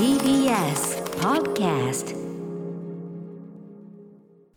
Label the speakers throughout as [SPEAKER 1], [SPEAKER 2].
[SPEAKER 1] TBS Podcast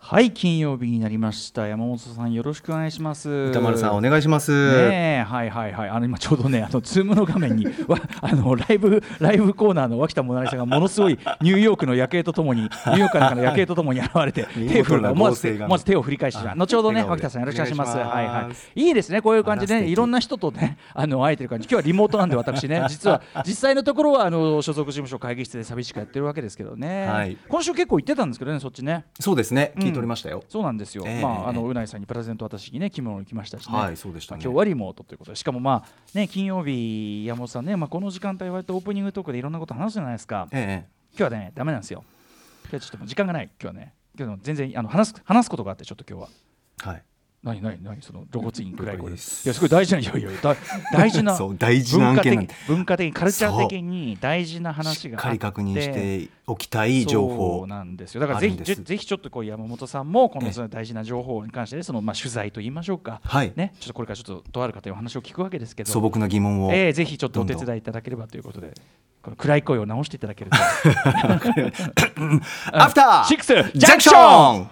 [SPEAKER 2] はい金曜日になりました。山本さんよろしくお願いします。
[SPEAKER 3] 宇多丸さんお願いします。
[SPEAKER 2] ねえはいはいはい。あの今ちょうどねあのズームの画面にわあのライブライブコーナーの脇田もなりさんがものすごいニューヨークの夜景とともにニューヨークからの夜景とともに現れて
[SPEAKER 3] 見
[SPEAKER 2] 手を振る思わず思わず手を振り返して
[SPEAKER 3] あ
[SPEAKER 2] 後ほどね脇田さんよろしくお願いします。はいはい。いいですねこういう感じでねいろんな人とねあの会えてる感じ。今日はリモートなんで私ね。実は実際のところはあの所属事務所会議室で寂しくやってるわけですけどね、
[SPEAKER 3] はい。
[SPEAKER 2] 今週結構行ってたんですけどねそっちね。
[SPEAKER 3] そうですね。聞いておりましたよ。
[SPEAKER 2] そうなんですよ、
[SPEAKER 3] ええ
[SPEAKER 2] まああの
[SPEAKER 3] ええ
[SPEAKER 2] うないさんにプレゼント私にね着物に来ましたしね、
[SPEAKER 3] はいそうでしたね。
[SPEAKER 2] まあ今日はリモートということで。しかもまあね金曜日山本さんねまあこの時間帯割とオープニングトークでいろんなこと話すじゃないですか。
[SPEAKER 3] え
[SPEAKER 2] 今日はねダメなんですよ。今日はちょっともう時間がない。今日はね今日の全然あの話す話すことがあってちょっと今日は。
[SPEAKER 3] えはい。
[SPEAKER 2] 何何何その露骨に暗い声で
[SPEAKER 3] す
[SPEAKER 2] いやすごい大事ないやいやだ大事な
[SPEAKER 3] 大事な案件。
[SPEAKER 2] 文化的文化的にカルチャー的に大事な
[SPEAKER 3] し
[SPEAKER 2] 話があって。
[SPEAKER 3] っかり確認しておきたい情
[SPEAKER 2] そ
[SPEAKER 3] 報
[SPEAKER 2] う。なんですよ。だからぜひぜぜひちょっとこう山本さんもこの
[SPEAKER 3] ええ。
[SPEAKER 2] その大事な情報に関してそのまあ取材と言いましょうか、
[SPEAKER 3] はい。
[SPEAKER 2] ね、ちょっとこれからちょっととある方にお話を聞くわけですけど。
[SPEAKER 3] 素朴な疑問を。
[SPEAKER 2] ええぜひちょっとお手伝いいただければということで。この暗い声を直していただけると。
[SPEAKER 3] アフター
[SPEAKER 2] シックスジャン
[SPEAKER 3] クシ
[SPEAKER 2] ョン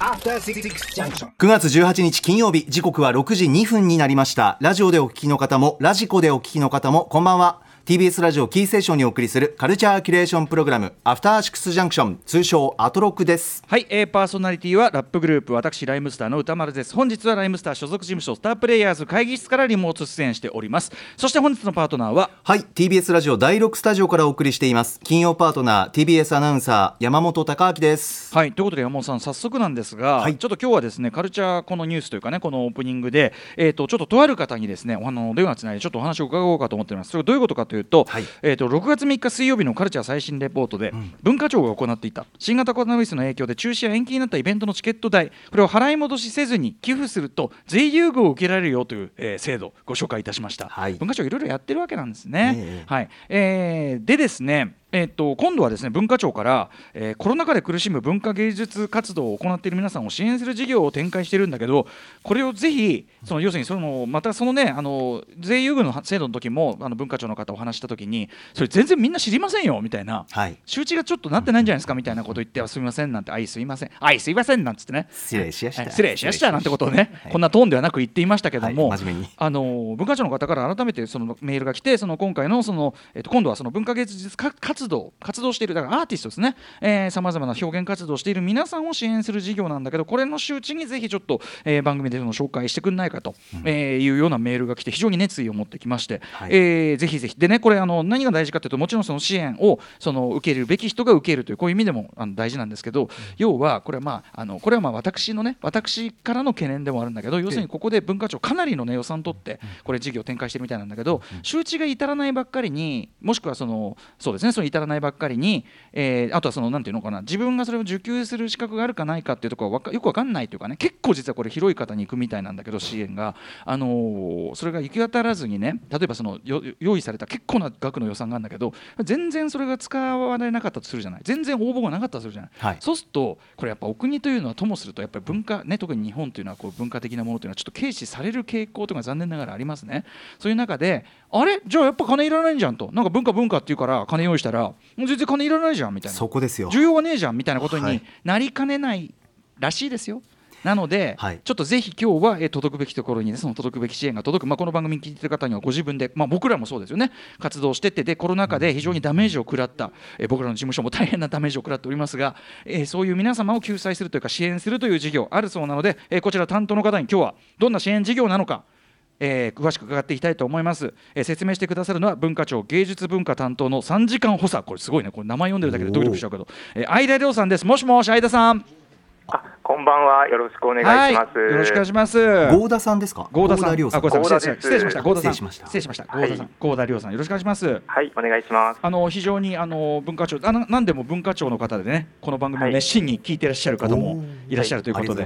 [SPEAKER 3] 9月18日金曜日時刻は6時2分になりました。ラジオでお聞きの方もラジコでお聞きの方もこんばんは。TBS ラジオキーステーションにお送りするカルチャーキュレーションプログラムアフターシックスジャンクション通称アトロックです。
[SPEAKER 2] はい、えー、パーソナリティはラップグループ私ライムスターの歌丸です。本日はライムスター所属事務所スタープレイヤーズ会議室からリモート出演しております。そして本日のパートナーは
[SPEAKER 3] はい TBS ラジオ第6スタジオからお送りしています。金曜パートナー TBS アナウンサー山本貴明です。
[SPEAKER 2] はいということで山本さん早速なんですが、
[SPEAKER 3] はい。
[SPEAKER 2] ちょっと今日はですねカルチャーこのニュースというかねこのオープニングでえっ、とちょっととある方にですねおあの電話つないでちょっとお話を伺おうかと思っています。それがどういうことかというと、
[SPEAKER 3] はい。
[SPEAKER 2] えっ、と6月3日水曜日のカルチャー最新レポートで、文化庁が行っていた。新型コロナウイルスの影響で中止や延期になったイベントのチケット代これを払い戻しせずに寄付すると税優遇を受けられるよという、えー制度をご紹介いたしました、
[SPEAKER 3] はい。
[SPEAKER 2] 文化庁いろいろやってるわけなんですね、
[SPEAKER 3] ええ。
[SPEAKER 2] はい。えーでですねえっと今度はですね文化庁から、えーコロナ禍で苦しむ文化芸術活動を行っている皆さんを支援する事業を展開しているんだけどこれをぜひその要するにそのまたそのねあの税優遇の制度の時もあの文化庁の方お話した時にそれ全然みんな知りませんよみたいな、
[SPEAKER 3] はい。
[SPEAKER 2] 周知がちょっとなってないんじゃないですかみたいなこと言ってはすみませんなんてあいすいませんあいすいませんなんつってね。
[SPEAKER 3] 失礼しやした。
[SPEAKER 2] はい失礼しやしたなんてことをね、
[SPEAKER 3] はい。
[SPEAKER 2] こんなトーンではなく言っていましたけども、
[SPEAKER 3] はい真面目に。
[SPEAKER 2] あの文化庁の方から改めてそのメールが来てその今回のその、えっと今度はその文化芸術か活動活動しているだからアーティストですね。さまざまな表現活動をしている皆さんを支援する事業なんだけどこれの周知にぜひちょっと、えー番組でその紹介してくんないかと、えーいうようなメールが来て非常に熱意を持ってきまして、
[SPEAKER 3] はい。
[SPEAKER 2] えーぜひぜひ。でねこれあの何が大事かというともちろんその支援をその受けるべき人が受けるというこういう意味でもあの大事なんですけど、要はこれはまああのこれはまあ私のね私からの懸念でもあるんだけど要するにここで文化庁かなりのね予算取ってこれ事業展開してるみたいなんだけど周知が至らないばっかりにもしくはそのそうですねその至らないばっかりに、えーあとはそのなんていうのかな自分がそれを受給する資格があるかないかっていうところはよくわかんないというかね結構実はこれ広い方に行くみたいなんだけど支援が。あのーそれが行き渡らずにね例えばそのよ用意された結構な額の予算があるんだけど全然それが使われなかったとするじゃない。全然応募がなかったとするじゃない、
[SPEAKER 3] はい。
[SPEAKER 2] そうするとこれやっぱお国というのはともするとやっぱり文化ね特に日本というのはこう文化的なものというのはちょっと軽視される傾向というのが残念ながらありますね。そういう中であれ？じゃあやっぱ金いらないんじゃんと。なんか文化文化っていうから金用意したらもう全然金いらないじゃんみたいな。
[SPEAKER 3] そこですよ。
[SPEAKER 2] 需要がねえじゃんみたいなことに
[SPEAKER 3] はい。
[SPEAKER 2] なりかねないらしいですよ。なので、
[SPEAKER 3] はい。
[SPEAKER 2] ちょっとぜひ今日は、えー届くべきところに、ね、その届くべき支援が届く、まあ、この番組に聞いてる方にはご自分で、まあ、僕らもそうですよね。活動してってでコロナ禍で非常にダメージを食らった、えー僕らの事務所も大変なダメージを食らっておりますが、えーそういう皆様を救済するというか支援するという事業あるそうなので、えーこちら担当の方に今日はどんな支援事業なのかえー詳しく伺っていきたいと思います、えー説明してくださるのは文化庁芸術文化担当の3時間補佐。これすごいね。これ名前読んでるだけでドキドキしちゃうけど、えー、相田亮さんです。もしもし相田さん。
[SPEAKER 4] あ、こんばんは。よろしくお願いします。
[SPEAKER 2] はい、よろしくお願いします。
[SPEAKER 3] 合田さんですか？
[SPEAKER 2] 合田さん。
[SPEAKER 3] 亮さん。
[SPEAKER 2] あごめんなさい。失礼しました。合田さん。
[SPEAKER 3] 失礼しました。
[SPEAKER 2] 失礼しました。合
[SPEAKER 4] はい。
[SPEAKER 2] 田さん。合田亮さん。よろしくお願いします。
[SPEAKER 4] はい、お願いします。
[SPEAKER 2] あの非常にあの文化庁あの何でも文化庁の方でねこの番組を
[SPEAKER 4] はい。
[SPEAKER 2] 熱心に聞いていらっしゃる方もいらっしゃるということで、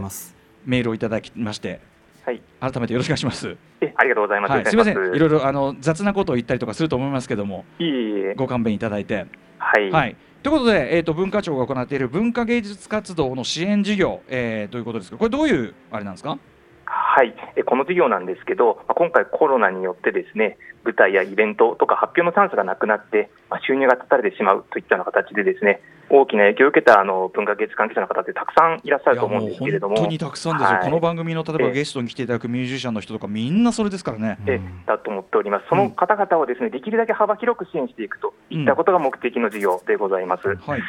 [SPEAKER 2] メールをいただきまして
[SPEAKER 4] はい。
[SPEAKER 2] 改めてよろしくお願いします。
[SPEAKER 4] え、ありがとうございます。
[SPEAKER 2] はい、すみません、いろい
[SPEAKER 4] ろ。
[SPEAKER 2] ろあの雑なことを言ったりとかすると思いますけども、
[SPEAKER 4] いえいえ。
[SPEAKER 2] ご勘弁いただいて。
[SPEAKER 4] はい。
[SPEAKER 2] はい。ということで、えー、と文化庁が行っている文化芸術活動の支援事業、えー、ということですけど、これどういうあれなんですか？
[SPEAKER 4] はい、えこの事業なんですけど、まあ今回、コロナによってですね舞台やイベントとか発表のチャンスがなくなって、まあ収入が断たれてしまうといったような形で、ですね大きな影響を受けたあの文化芸術関係者の方ってたくさんいらっしゃると思うんですけれども、
[SPEAKER 2] 本当にたくさんですよ、
[SPEAKER 4] はい。
[SPEAKER 2] この番組の例えば
[SPEAKER 4] ええ。
[SPEAKER 2] ゲストに来ていただくミュージシャンの人とかみんなそれですからね。
[SPEAKER 4] えだと思っております、その方々をですねできるだけ幅広く支援していくといったことが目的の事業でございます。
[SPEAKER 2] はい、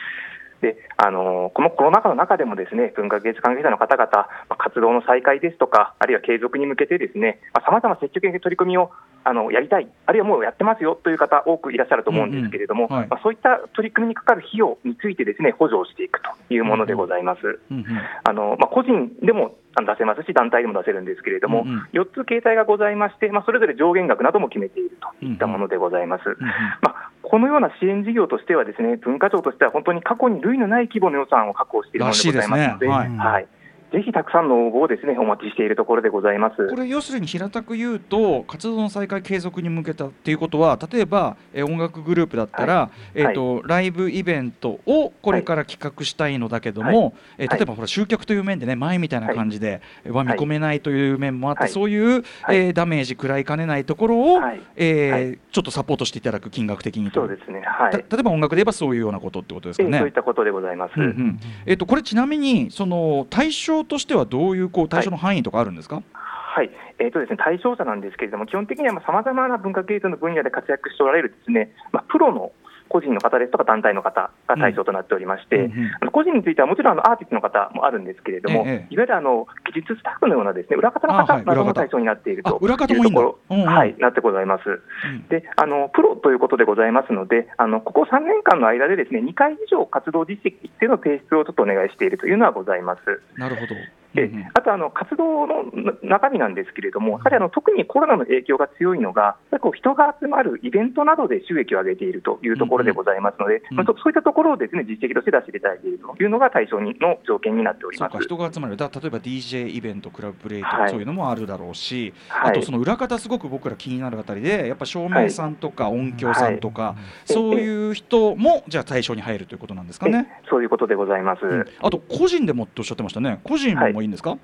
[SPEAKER 4] であのこのコロナ禍の中でもですね文化芸術関係者の方々、まあ活動の再開ですとか、あるいは継続に向けてですねさまざ、ま積極的な取り組みをあのやりたい、あるいはもうやってますよという方、多くいらっしゃると思うんですけれども、
[SPEAKER 2] うんうんはい。
[SPEAKER 4] まあ、そういった取り組みにかかる費用についてですね補助をしていくというものでございます。
[SPEAKER 2] うんうん
[SPEAKER 4] あのまあ、個人でも出せますし、団体でも出せるんですけれども、
[SPEAKER 2] うんうん。
[SPEAKER 4] 4つ形態がございまして、まあ、それぞれ上限額なども決めているといったものでございます。
[SPEAKER 2] うんうん。
[SPEAKER 4] まあ、このような支援事業としては、ですね文化庁としては本当に過去に類のない規模の予算を確保しているものでございますので、
[SPEAKER 2] ですね。
[SPEAKER 3] はい。
[SPEAKER 4] はいぜひたくさんの応募をですねお待ちしているところでございます。
[SPEAKER 2] これ要するに平たく言うと活動の再開継続に向けたっていうことは例えば、えー音楽グループだったら、えーとライブイベントをこれから企画したいのだけども、えー
[SPEAKER 4] はい。
[SPEAKER 2] 例えばほら集客という面でね前みたいな感じで、えーは見込めないという面もあって、
[SPEAKER 4] はい。
[SPEAKER 2] そういう、
[SPEAKER 4] はい。
[SPEAKER 2] えーダメージ食らいかねないところを、
[SPEAKER 4] はい。
[SPEAKER 2] えー
[SPEAKER 4] はい。
[SPEAKER 2] ちょっとサポートしていただく金額的にと。
[SPEAKER 4] そうですね、はい。
[SPEAKER 2] た例えば音楽で言えばそういうようなことってことですかね。
[SPEAKER 4] ええそういったことでございます。
[SPEAKER 2] うんうん。えっとこれちなみにその対象としてはどういうこう対象の範囲とかあるんですか、
[SPEAKER 4] はい、えーとですね、対象者なんですけれども、基本的にはさまざまな文化芸術の分野で活躍しておられるですね、まあ、プロの個人の方ですとか団体の方が対象となっておりまして、
[SPEAKER 2] うん
[SPEAKER 4] 個人についてはもちろんあのアーティストの方もあるんですけれども、
[SPEAKER 2] ええ
[SPEAKER 4] いわゆるあの技術スタッフのようなですね裏方の方なども対象になっていると
[SPEAKER 2] あ裏方
[SPEAKER 4] いうところ、はい、なってございます。
[SPEAKER 2] うん
[SPEAKER 4] であのプロということでございますので、あのここ3年間の間でですね2回以上活動実績っていうのを提出をちょっとお願いしているというのはございます。
[SPEAKER 2] なるほど。
[SPEAKER 4] で
[SPEAKER 2] うんうん。
[SPEAKER 4] あとあの活動のな中身なんですけれども、やはりあの特にコロナの影響が強いのが、こう人が集まるイベントなどで収益を上げているというところでございますので、
[SPEAKER 2] うん
[SPEAKER 4] まあ、そそういったところをです、ね、実績として出していただいているというのが対象にの条件になっております。
[SPEAKER 2] 人が集まる。だ例えば DJ イベントクラブプレイとか、
[SPEAKER 4] はい
[SPEAKER 2] そういうのもあるだろうし、
[SPEAKER 4] はい。
[SPEAKER 2] あとその裏方すごく僕ら気になるあたりでやっぱ照明さんとか音響さんとか、
[SPEAKER 4] い。
[SPEAKER 2] そういう人もじゃあ対象に入るということなんですかね？
[SPEAKER 4] えそういうことでございます。
[SPEAKER 2] うん。あと個人でもっておっしゃってましたね。個人もいいんですか？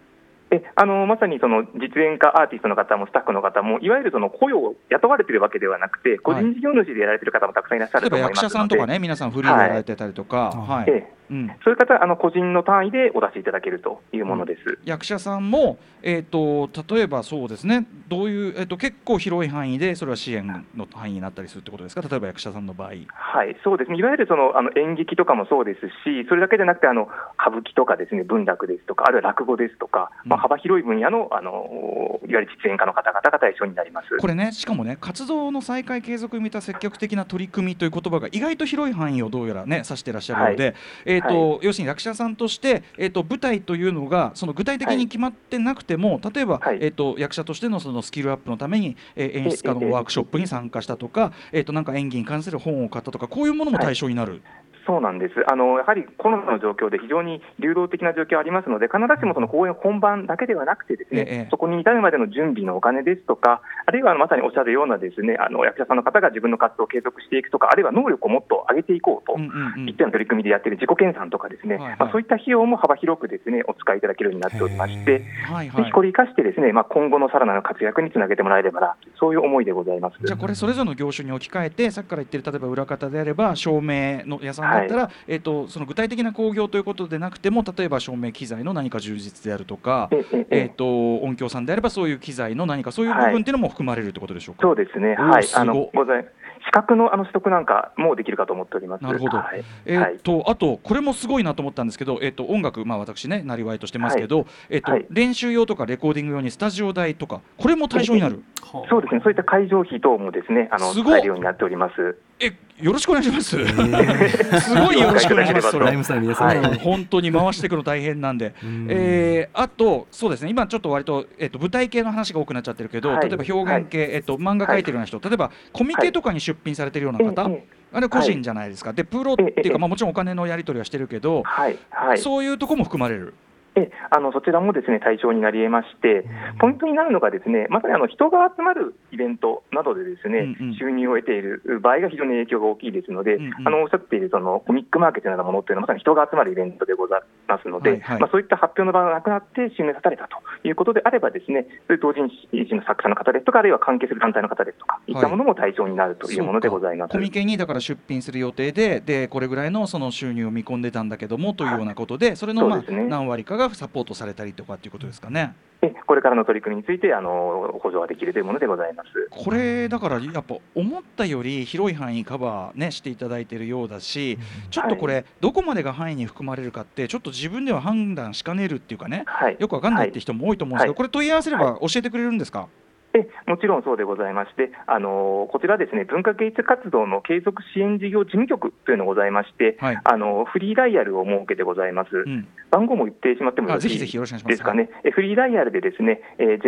[SPEAKER 4] えあのまさにその実演家アーティストの方もスタッフの方も、いわゆるその雇用を雇われているわけではなくて、個人事業主でやられている方もたくさんいらっしゃると思いますので、
[SPEAKER 2] 役者さんとかね皆さんフリーでやられてたりとか、はい。
[SPEAKER 4] ええ
[SPEAKER 2] うん。
[SPEAKER 4] そういう方、あの個人の単位でお出しいただけるというものです。
[SPEAKER 2] 役者さんも、えー、と例えばそうですねどういう、えー、と結構広い範囲でそれは支援の範囲になったりするってことですか？例えば役者さんの場合。
[SPEAKER 4] はい、そうですね、いわゆるそのあの演劇とかもそうですし、それだけでなくて、あの歌舞伎とかですね文楽ですとか、あるいは落語ですとか、まあ、
[SPEAKER 2] うん
[SPEAKER 4] 幅広い分野のあのいわゆる実演家の方々が対象になります。
[SPEAKER 2] これねしかもね活動の再開継続に向けた積極的な取り組みという言葉が意外と広い範囲をどうやらね指してらっしゃるので、
[SPEAKER 4] はい
[SPEAKER 2] えーと
[SPEAKER 4] は
[SPEAKER 2] 要するに役者さんとして、えー、と舞台というのがその具体的に決まってなくても、例えば、
[SPEAKER 4] はい。
[SPEAKER 2] えー、と役者としてのそのスキルアップのために、えー演出家
[SPEAKER 4] ええ
[SPEAKER 2] のワークショップに参加したとか、えー、となんか演技に関する本を買ったとかこういうものも対象になる。
[SPEAKER 4] そうなんです。あのやはりコロナの状況で非常に流動的な状況ありますので、必ずしもその公演本番だけではなくて、ですね、
[SPEAKER 2] ええ
[SPEAKER 4] そこに至るまでの準備のお金ですとか、あるいはまさにおっしゃるようなですねあの役者さんの方が自分の活動を継続していくとか、あるいは能力をもっと上げていこうと。いったような取り組みでやっている自己研鑽とかですね、
[SPEAKER 2] はいはい。
[SPEAKER 4] まあ、そういった費用も幅広くですねお使いいただけるようになっておりまして、
[SPEAKER 2] はいはい。
[SPEAKER 4] ぜひこれ生かしてですね、まあ、今後のさらなる活躍につなげてもらえればな、そういう思いでございます。
[SPEAKER 2] じゃあこれそれぞれの業種に置き換えてさっきから言ってる例えば裏方であれば照明の屋さんだったら、えー、とその具体的な興行ということでなくても例えば照明機材の何か充実であるとか、
[SPEAKER 4] えええ
[SPEAKER 2] えー、と音響さんであればそういう機材の何かそういう部分っていうのも含まれるってことでしょうか？
[SPEAKER 4] そうですね、はい、あのござい資格のあの取得なんかもできるかと思っております。
[SPEAKER 2] なるほど
[SPEAKER 4] はい
[SPEAKER 2] え
[SPEAKER 4] はい
[SPEAKER 2] ーとあとこれもすごいなと思ったんですけど、えー、と音楽、まあ、私ねなりわいとしてますけど、えーと
[SPEAKER 4] はい
[SPEAKER 2] 練習用とかレコーディング用にスタジオ代とかこれも対象になる。
[SPEAKER 4] そうですね、そういった会場費等もですね、あの使えるようになっております。
[SPEAKER 2] えよろしくお願いします。すごいよろしくお願いします。そ れ
[SPEAKER 3] ライムスターの皆さん、
[SPEAKER 2] うん本当に回していくの大変なんで、
[SPEAKER 3] ん。
[SPEAKER 2] えーあとそうですね。今ちょっと割と、えっと舞台系の話が多くなっちゃってるけど、
[SPEAKER 4] はい。
[SPEAKER 2] 例えば表現系、えっと漫画描いてるような人、例えばコミケとかに出品されてるような方、
[SPEAKER 4] ええ
[SPEAKER 2] あれ個人じゃないですか、でプロっていうか、
[SPEAKER 4] ええ。
[SPEAKER 2] まあ、もちろんお金のやり取りはしてるけど、
[SPEAKER 4] はい、はい、
[SPEAKER 2] そういうとこも含まれる。
[SPEAKER 4] えあのそちらもですね対象になり得まして、ポイントになるのが、ですねまさにあの人が集まるイベントなどでですね、
[SPEAKER 2] うんうん。
[SPEAKER 4] 収入を得ている場合が非常に影響が大きいですので、
[SPEAKER 2] うんうん。
[SPEAKER 4] あのおっしゃっているそのコミックマーケットのようなものっていうのは、まさに人が集まるイベントでございますので、
[SPEAKER 2] はいはい。
[SPEAKER 4] まあ、そういった発表の場がなくなって収入立たれたということであれば、ですねそういう同人誌の作者の方ですとか、あるいは関係する団体の方ですとか、い。ったものも対象になるというものでございます。
[SPEAKER 2] コミケにだから出品する予定ででこれぐらいのその収入を見込んでたんだけどもというようなことでそれのまあ
[SPEAKER 4] ね。
[SPEAKER 2] 何割かがサポートされたりとかっていうことですかね。
[SPEAKER 4] えこれからの取り組みについてあの補助ができるというものでございます。
[SPEAKER 2] これだからやっぱ思ったより広い範囲カバーねしていただいているようだしちょっとこれどこまでが範囲に含まれるかってちょっと自分では判断しかねるっていうかね。
[SPEAKER 4] はい、
[SPEAKER 2] よくわかんないって人も多いと思うんですけど
[SPEAKER 4] はい。
[SPEAKER 2] これ問い合わせれば教えてくれるんですか？
[SPEAKER 4] えもちろんそうでございまして、あのこちらですね、文化芸術活動の継続支援事業事務局というのがございまして、
[SPEAKER 2] はい。
[SPEAKER 4] あのフリーダイヤルを設けてございます。
[SPEAKER 2] うん。
[SPEAKER 4] 番号も言ってしまってもよろしい
[SPEAKER 2] あぜひぜひよろしくお願いします。
[SPEAKER 4] ですかね。えフリーダイヤルでですね、えー、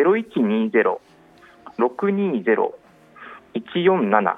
[SPEAKER 4] 0120-620-147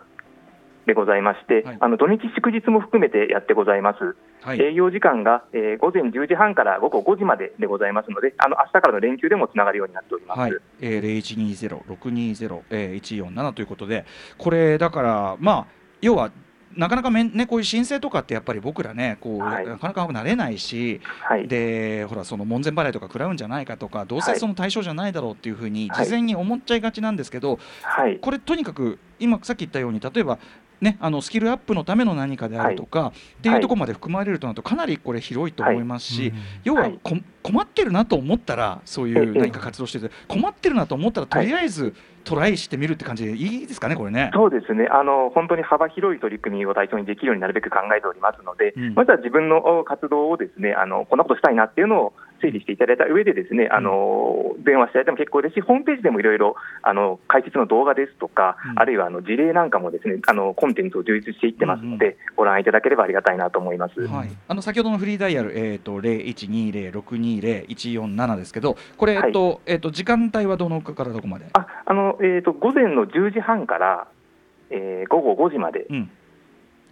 [SPEAKER 4] でございまして、
[SPEAKER 2] はい
[SPEAKER 4] あの土日祝日も含めてやってございます。
[SPEAKER 2] はい
[SPEAKER 4] 営業時間が、えー午前10時半から午後5時まででございますので、あの明日からの連休でもつながるようになっております。
[SPEAKER 2] はい、えー、0120-620、えー、147ということで、これ、だから、まあ、要は、なかなかめん、ね、こういう申請とかってやっぱり僕らねこう、
[SPEAKER 4] はい
[SPEAKER 2] なかなか慣れないし
[SPEAKER 4] はい。
[SPEAKER 2] でほらその門前払いとか食らうんじゃないかとかどうせ
[SPEAKER 4] はい
[SPEAKER 2] その対象じゃないだろうっていうふうに
[SPEAKER 4] はい
[SPEAKER 2] 事前に思っちゃいがちなんですけど、
[SPEAKER 4] はい。
[SPEAKER 2] これとにかく今さっき言ったように例えばね、あのスキルアップのための何かであるとか、っていうところまで含まれるとなるとかなりこれ広いと思いますし、要は
[SPEAKER 4] はい。
[SPEAKER 2] こ困ってるなと思ったらそういう
[SPEAKER 4] ええ。
[SPEAKER 2] 何か活動してて困ってるなと思ったらとりあえずトライしてみるって感じでいいですかねこれね。
[SPEAKER 4] そうですね。あの、本当に幅広い取り組みを対象にできるようになるべく考えておりますので、
[SPEAKER 2] うん。
[SPEAKER 4] まずは自分のお活動をですねあのこんなことしたいなっていうのを整理していただいた上で、ですねあの電話していただいても結構ですし、ホームページでもいろいろあの解説の動画ですとか、
[SPEAKER 2] うん。
[SPEAKER 4] あるいはあの事例なんかもですねあのコンテンツを充実していってますので、ご覧いただければありがたいなと思います。
[SPEAKER 2] はい、あの先ほどのフリーダイヤル、えー、と0120-620-147ですけど、これ、えっとえっと時間帯はどのからどこまで、
[SPEAKER 4] ああのえー、と午前の10時半から、えー午後5時まで
[SPEAKER 2] うん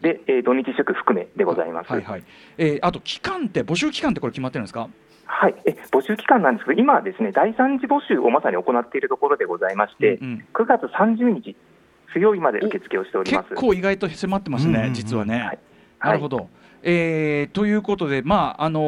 [SPEAKER 4] で、えー土日祝含めでございます。
[SPEAKER 2] はいはい。えーあと期間って、募集期間ってこれ決まってるんですか？
[SPEAKER 4] はい、え募集期間なんですけど、今はですね第3次募集をまさに行っているところでございまして、
[SPEAKER 2] うんうん。
[SPEAKER 4] 9月30日水曜日まで受付をしております。
[SPEAKER 2] 結構意外と迫ってますね、
[SPEAKER 3] うん。うんうん
[SPEAKER 2] 実はね。
[SPEAKER 4] はい。
[SPEAKER 2] なるほど。えーということで、まああの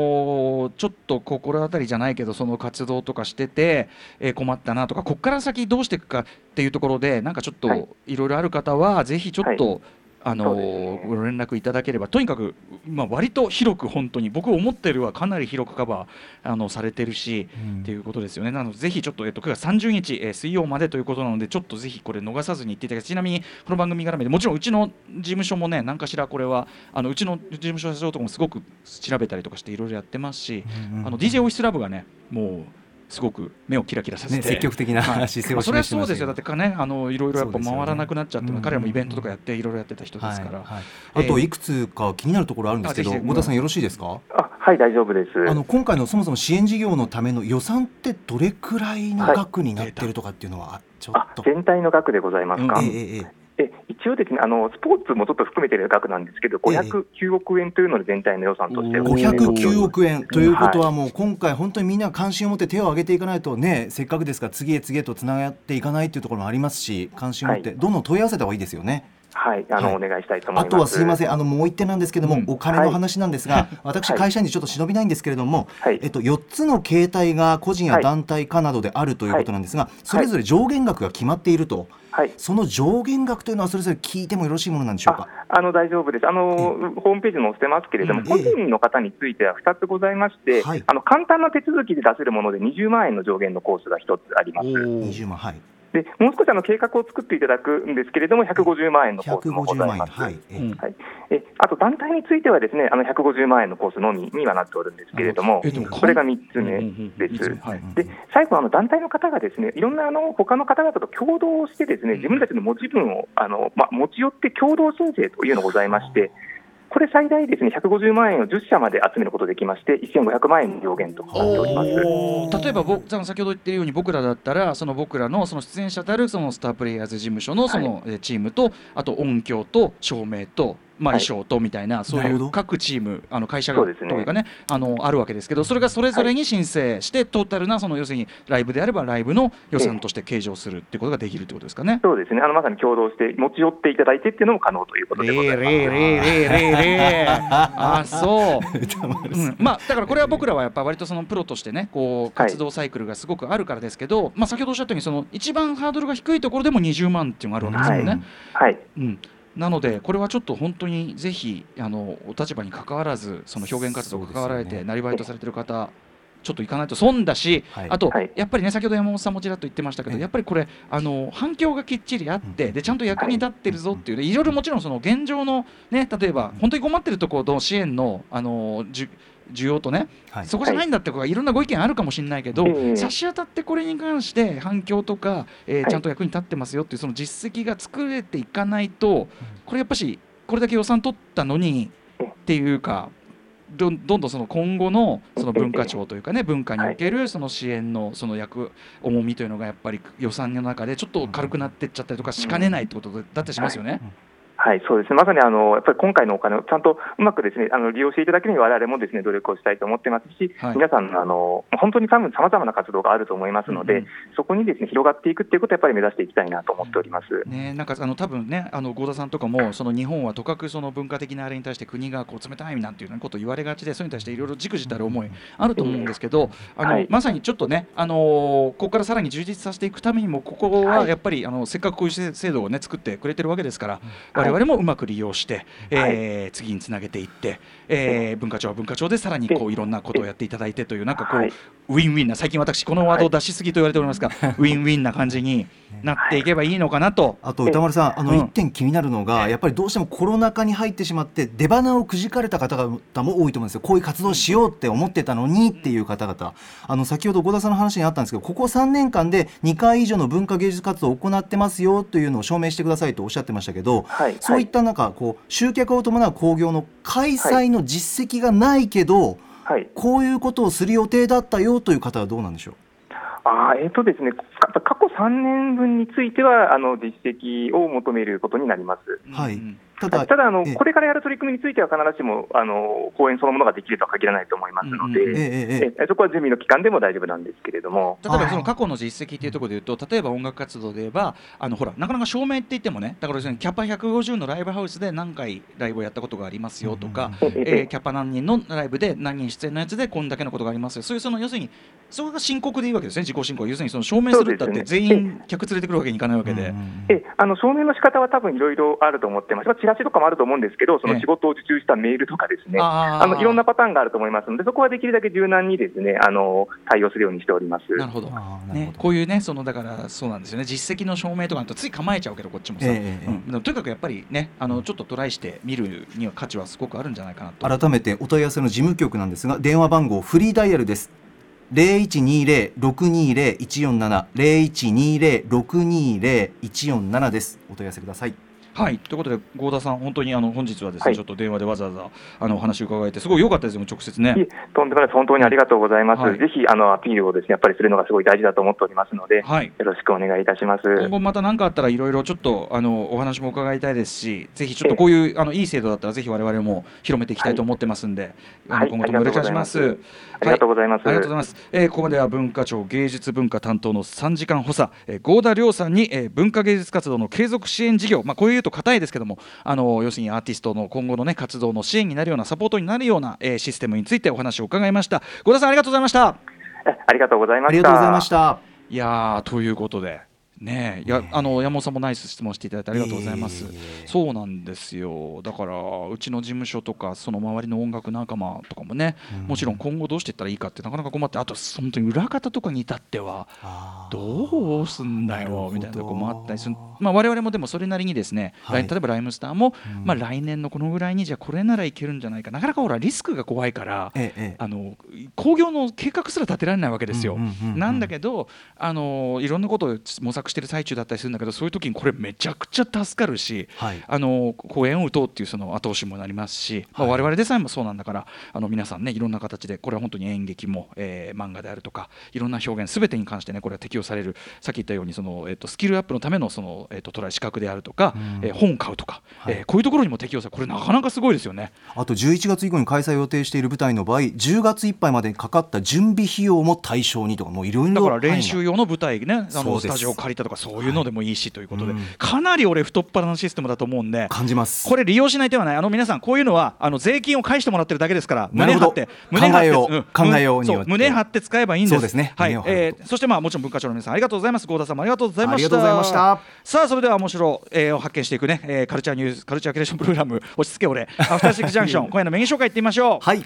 [SPEAKER 2] ーちょっと心当たりじゃないけどその活動とかしてて、えー困ったなとかここから先どうしていくかっていうところでなんかちょっと、
[SPEAKER 4] はい。
[SPEAKER 2] い、ろいろある方はぜひちょっと、あの
[SPEAKER 4] ね
[SPEAKER 2] ーご連絡いただければとにかく、まあ、割と広く本当に僕思ってるはかなり広くカバーあのされてるし、っていうことですよね。なので、ぜひちょっと、えっと、9月30日、えー水曜までということなので、ちょっとぜひこれ逃さずに行っていただきちなみに、この番組絡みで、もちろんうちの事務所もね、何かしらこれは、あのうちの事務所社長とかもすごく調べたりとかして、いろいろやってますし、あの DJ オフィスラブがね、もうすごく目をキラキラさせ
[SPEAKER 3] ね、
[SPEAKER 2] て。
[SPEAKER 3] 積極的な
[SPEAKER 2] はい
[SPEAKER 3] 姿勢を
[SPEAKER 2] まあそれは
[SPEAKER 3] 示してましたけど
[SPEAKER 2] そうですよ、だってかね、あのいろいろやっぱ回らなくなっちゃって、
[SPEAKER 3] うん
[SPEAKER 2] 彼らもイベントとかやって、いろいろやってた人ですから。
[SPEAKER 3] はいはいあといくつか気になるところあるんですけど、小田さんよろしいですか？
[SPEAKER 4] あはい、大丈夫です。
[SPEAKER 3] あの今回のそもそも支援事業のための予算ってどれくらいの額になってるとかっていうのはちょっ
[SPEAKER 4] あ
[SPEAKER 3] と。
[SPEAKER 4] 全体の額でございますか？
[SPEAKER 2] うん
[SPEAKER 3] ええええ
[SPEAKER 4] え一応ですねあの、スポーツもちょっと含めている額なんですけど、
[SPEAKER 3] ええ。
[SPEAKER 4] 509億円というので全体の予算として
[SPEAKER 2] おー。
[SPEAKER 3] 509億円ということ
[SPEAKER 4] は
[SPEAKER 3] はもう今回本当にみんな関心を持って手を挙げていかないとねせっかくですから次へ次へとつながっていかないというところもありますし関心を持って
[SPEAKER 4] はい。
[SPEAKER 3] どんどん問い合わせた方がいいですよね。
[SPEAKER 4] はい、あの、
[SPEAKER 3] はい。
[SPEAKER 4] お願いしたいと思います。
[SPEAKER 3] あとはすいません。あのもう一点なんですけども、
[SPEAKER 2] うん。
[SPEAKER 3] お金の話なんですが、私
[SPEAKER 4] はい。
[SPEAKER 3] 会社員でちょっと忍びないんですけれども、
[SPEAKER 4] はい。
[SPEAKER 3] えっと4つの形態が個人や
[SPEAKER 4] はい。
[SPEAKER 3] 団体かなどであるということなんですが、それぞれ上限額が決まっていると、
[SPEAKER 4] はい。
[SPEAKER 3] その上限額というのはそれぞれ聞いてもよろしいものなんでしょうか？
[SPEAKER 4] ああの大丈夫です。あの、ホームページに載せてますけれども、
[SPEAKER 3] うん。
[SPEAKER 4] 個人の方については2つございまして、
[SPEAKER 3] はい。
[SPEAKER 4] あの簡単な手続きで出せるもので20万円の上限のコースが1つあります。
[SPEAKER 3] 20万。はい
[SPEAKER 4] でもう少しあの計画を作っていただくんですけれども、150万円のコースもご
[SPEAKER 3] 150万円
[SPEAKER 4] ざい。ます。
[SPEAKER 3] はい、え
[SPEAKER 2] うん。
[SPEAKER 4] はい、えあと団体についてはですねあの150万円のコースのみにはなっておるんですけれども、これが3つ目です。で最後あの、団体の方がですねいろんなあの他の方々と共同をして、ですね
[SPEAKER 2] うん。
[SPEAKER 4] 自分たちの持ち分をあの、まあ、持ち寄って共同申請というのがございまして、これ、最大ですね150万円を10社まで集めることができまして、1500万円の上限となっております。
[SPEAKER 2] 例えば僕先ほど言ってるように僕らだったらその僕らのその出演者であるそのスタープレイヤーズ事務所のその、えーチームとあと音響と照明とまあ、
[SPEAKER 4] はい
[SPEAKER 2] 衣装とみたいな、そう
[SPEAKER 3] ないるほど。
[SPEAKER 2] う各チームあの会社が
[SPEAKER 4] そうですね。
[SPEAKER 2] というかねあのあるわけですけどそれがそれぞれに申請して、トータルなその要するにライブであればライブの予算として計上するっていうことができるってことですかね？
[SPEAKER 4] そうですね、あのまさに共同して持ち寄っていただいてっていうのも可能ということでございます。
[SPEAKER 2] れいれいれいれいれいれいあそう、うん、まあだからこれは僕らはやっぱ割とそのプロとしてねこう
[SPEAKER 4] はい。
[SPEAKER 2] 活動サイクルがすごくあるからですけど、まあ先ほどおっしゃったようにその一番ハードルが低いところでも20万っていうのがあるわけですよね。
[SPEAKER 4] はい、
[SPEAKER 2] うん、なのでこれはちょっと本当にぜひあのお立場に関わらずその表現活動に関わられて
[SPEAKER 3] ね
[SPEAKER 2] なりわいとされてる方ちょっと行かないと損だし、
[SPEAKER 3] はい。
[SPEAKER 2] あと、
[SPEAKER 4] はい。
[SPEAKER 2] やっぱりね先ほど山本さんもちらっと言ってましたけど、
[SPEAKER 3] ええ。
[SPEAKER 2] やっぱりこれあの反響がきっちりあって、
[SPEAKER 3] うん
[SPEAKER 2] でちゃんと役に立ってるぞっていう、でいろいろもちろんその現状のね例えば本当に困ってるところの支援のあのじゅ需要とね、
[SPEAKER 3] はい。
[SPEAKER 2] そこじゃないんだってい。ろんなご意見あるかもしれないけど、
[SPEAKER 4] ええ。
[SPEAKER 2] 差し当たってこれに関して反響とか、えー
[SPEAKER 4] はい。
[SPEAKER 2] ちゃんと役に立ってますよっていうその実績が作れていかないと、これやっぱしこれだけ予算取ったのにっていうか。どんどんどんその今後のその文化庁というかね文化におけるその支援のその役重みというのがやっぱり予算の中でちょっと軽くなってっちゃったりとかしかねないってことだったりしますよね。
[SPEAKER 4] はい、そうですね、まさにあのやっぱり今回のお金をちゃんとうまくですねあの利用していただけるように、われわれもですね努力をしたいと思ってますし、
[SPEAKER 2] はい。
[SPEAKER 4] 皆さんのあの本当に多分さまざまな活動があると思いますので、
[SPEAKER 2] うんうん。
[SPEAKER 4] そこにですね広がっていくっていうことをやっぱり目指していきたいなと思っております。
[SPEAKER 2] ね、なんかあの多分ねあの合田さんとかもその日本はとかくその文化的なあれに対して国がこう冷たいなんていうようなことを言われがちでそれに対していろいろじくじたる思いあると思うんですけど、あの
[SPEAKER 4] はい。
[SPEAKER 2] まさにちょっとね、あのーここからさらに充実させていくためにもここは
[SPEAKER 4] はい。
[SPEAKER 2] やっぱり、あのせっかくこういう制度をね作ってくれてるわけですから、
[SPEAKER 4] はい。
[SPEAKER 2] 我々もうまく利用して、えー次につなげていって、えー文化庁は文化庁でさらにこういろんなことをやっていただいてというなんかこう、
[SPEAKER 4] はい
[SPEAKER 2] ウィンウィンな最近私このワードを出しすぎと言われておりますが、ウィンウィンな感じになっていけばいいのかなと。
[SPEAKER 3] あと歌丸さん、あの
[SPEAKER 2] うん。
[SPEAKER 3] 一点気になるのが、やっぱりどうしてもコロナ禍に入ってしまって出花をくじかれた方々も多いと思うんですよ。こういう活動をしようって思ってたのにっていう方々、あの先ほど小田さんの話にあったんですけど、ここ3年間で2回以上の文化芸術活動を行ってますよというのを証明してくださいとおっしゃってましたけど、
[SPEAKER 4] はい。
[SPEAKER 3] そういったなんかこう集客を伴う興行の開催の実績がないけど、
[SPEAKER 4] はい
[SPEAKER 3] こういうことをする予定だったよという方はどうなんでしょう？
[SPEAKER 4] あーえーとですね、か過去3年分についてはあの実績を求めることになります。
[SPEAKER 3] はい
[SPEAKER 2] うん
[SPEAKER 3] ただ、
[SPEAKER 4] ただあの
[SPEAKER 3] ええ、
[SPEAKER 4] これからやる取り組みについては必ずしもあの公演そのものができるとは限らないと思いますので、
[SPEAKER 2] うんうん
[SPEAKER 3] えええええ
[SPEAKER 4] え。そこは準備の期間でも大丈夫なんですけれども、
[SPEAKER 2] 例えばその過去の実績っていうところで言うと例えば音楽活動で言えばあのほらなかなか証明って言ってもねだから要するにキャパ150のライブハウスで何回ライブをやったことがありますよとか、
[SPEAKER 4] うんうんうん。
[SPEAKER 2] えーキャパ何人のライブで何人出演のやつでこんだけのことがありますよ。そういうその要するにそれが申告でいいわけですね自己申告。要するにその証明するったって全員客連れてくるわけにいかないわけで。
[SPEAKER 4] えあの証明の仕方は多分いろいろあると思ってます、まあチラシとかもあると思うんですけど、そ
[SPEAKER 2] ええ。
[SPEAKER 4] の仕事を受注したメールとかですね、
[SPEAKER 2] あ
[SPEAKER 4] のいろんなパターンがあると思いますので、そこはできるだけ柔軟にですねあの対応するようにしております。
[SPEAKER 2] なるほど。ねこういうねそのだからそうなんですよね。実績の証明とかだとつい構えちゃうけどこっちもさ、
[SPEAKER 3] ええええ
[SPEAKER 2] うん。とにかくやっぱりねあのちょっとトライしてみるには価値はすごくあるんじゃないかなと。
[SPEAKER 3] 改めてお問い合わせの事務局なんですが電話番号フリーダイヤルです0120-620-147 0120-620-147です。お問い合わせください。
[SPEAKER 2] はいということで合田さん本当にあの本日はですね、
[SPEAKER 4] はい
[SPEAKER 2] ちょっと電話でわざわざあのお話を伺えてすごい良かったですよ直接ね。
[SPEAKER 4] とんでもない本当にありがとうございます。
[SPEAKER 2] はい
[SPEAKER 4] ぜひあのアピールをですねやっぱりするのがすごい大事だと思っておりますので、
[SPEAKER 2] はい
[SPEAKER 4] よろしくお願いいたします。
[SPEAKER 2] 今後また何かあったらいろいろちょっとあのお話も伺いたいですしぜひちょっとこういうあのいい制度だったらぜひ我々も広めていきたいと思ってますんで、あ
[SPEAKER 4] はい
[SPEAKER 2] の今後ともよろしくお願いします。
[SPEAKER 4] ありがとうございます。
[SPEAKER 2] ありがとうございます。えーここまでは文化庁芸術文化担当の3時間補佐、えー、合田亮さんに、えー文化芸術活動の継続支援事業、まあ、こういうと硬いですけどもあの要するにアーティストの今後の、ね、活動の支援になるようなサポートになるような、えーシステムについてお話を伺いました。合田さんありがとうございました。
[SPEAKER 4] えありがとうございました。
[SPEAKER 3] ありがとうございました
[SPEAKER 2] いやーということで。ねえいやあの山本さんもナイス質問していただいてありがとうございます。そうなんですよ。だからうちの事務所とかその周りの音楽仲間とかもね、もちろん今後どうしていったらいいかってなかなか困ってあと本当に裏方とかに至ってはどうすんだよみたいなとこもあったりする、まあ、我々もでもそれなりにですね、
[SPEAKER 3] はい。
[SPEAKER 2] 来例えばライムスターも、
[SPEAKER 3] うん。
[SPEAKER 2] まあ、来年のこのぐらいにじゃあこれならいけるんじゃないか。なかなかほらリスクが怖いから。
[SPEAKER 3] ええええ。
[SPEAKER 2] あの興行の計画すら立てられないわけですよ。なんだけどあのいろんなことを模索してる最中だったりするんだけどそういう時にこれめちゃくちゃ助かるし、
[SPEAKER 3] はい。
[SPEAKER 2] あの公演を打とうっていうその後押しもなりますし、まあ、
[SPEAKER 3] はい
[SPEAKER 2] 我々でさえもそうなんだからあの皆さんねいろんな形でこれは本当に演劇も、えー漫画であるとかいろんな表現すべてに関してねこれは適用される。さっき言ったようにその、えっとスキルアップのためのそのと,、えー、とトライ資格であるとか、えー本買うとか、えーこういうところにも適用されこれなかなかすごいですよね。
[SPEAKER 3] あと11月以降に開催予定している舞台の場合10月いっぱいまでにかかった準備費用も対象にとかもういろいろ
[SPEAKER 2] だから練習用の舞台ねあのスタジオを借りたとかそういうのでもいいしということで、
[SPEAKER 3] うん。
[SPEAKER 2] かなり俺太っ腹なシステムだと思うんで
[SPEAKER 3] 感じます。
[SPEAKER 2] これ利用しない手はない。あの皆さんこういうのはあの税金を返してもらってるだけですから胸張って胸張って
[SPEAKER 3] 考えよう。考えように
[SPEAKER 2] 胸張って使えばいいんです。
[SPEAKER 3] そうですね。
[SPEAKER 2] はい。えーそしてまあもちろん文化庁の皆さんありがとうございます。合田さんもありがとうございました。
[SPEAKER 3] ありがとうございました。
[SPEAKER 2] さあそれでは面白えーを発見していくね、えーカルチャーニュースカルチャーキュレーションプログラム落ち着け俺。アフターシックスジャンクション 今夜のメイン紹介いってみましょう。
[SPEAKER 3] はい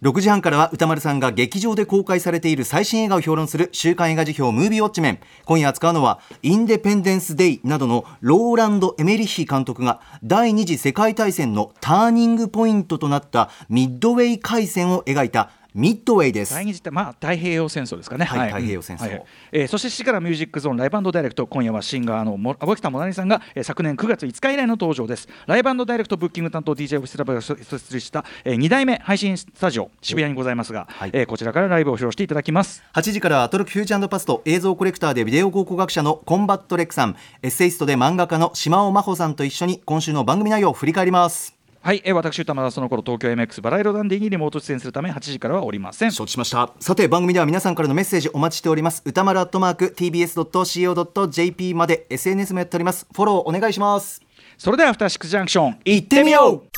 [SPEAKER 3] 6時半からは歌丸さんが劇場で公開されている最新映画を評論する週刊映画辞表ムービーウォッチメン。今夜扱うのはインデペンデンス・デイなどのローランド・エメリッヒ監督が第二次世界大戦のターニングポイントとなったミッドウェイ海戦を描いたミッドウェイです。
[SPEAKER 2] 第二次まあ太平洋戦争ですかね。
[SPEAKER 3] はい太平洋戦争。
[SPEAKER 2] はい。えーそして7時からミュージックゾーン Live Direct 今夜はシンガーのも青木田もなみさんが、えー昨年9月5日以来の登場です。 Live Direct ブッキング担当 DJ オフィスラブが設立した、え2代目配信スタジオ渋谷にございますが、
[SPEAKER 3] はい。
[SPEAKER 2] えーこちらからライブを披露していただきます。
[SPEAKER 3] 8時からはアトロックフューチャーパスト映像コレクターでビデオ考古学者のコンバット REC さんエッセイストで漫画家のしまおまほさんと一緒に今週の番組内容を振り返ります
[SPEAKER 2] はい、えー私宇多丸はその頃東京 MX バラいろダンディにリモート出演するため8時からはおりません。
[SPEAKER 3] 承知しました。さて番組では皆さんからのメッセージお待ちしております。宇多丸アットマーク TBS.CO.JP まで SNS もやっております。フォローお願いします。
[SPEAKER 2] それではアフターシックスジャンクション
[SPEAKER 3] 行ってみよう。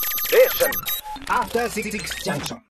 [SPEAKER 5] After Six Junction.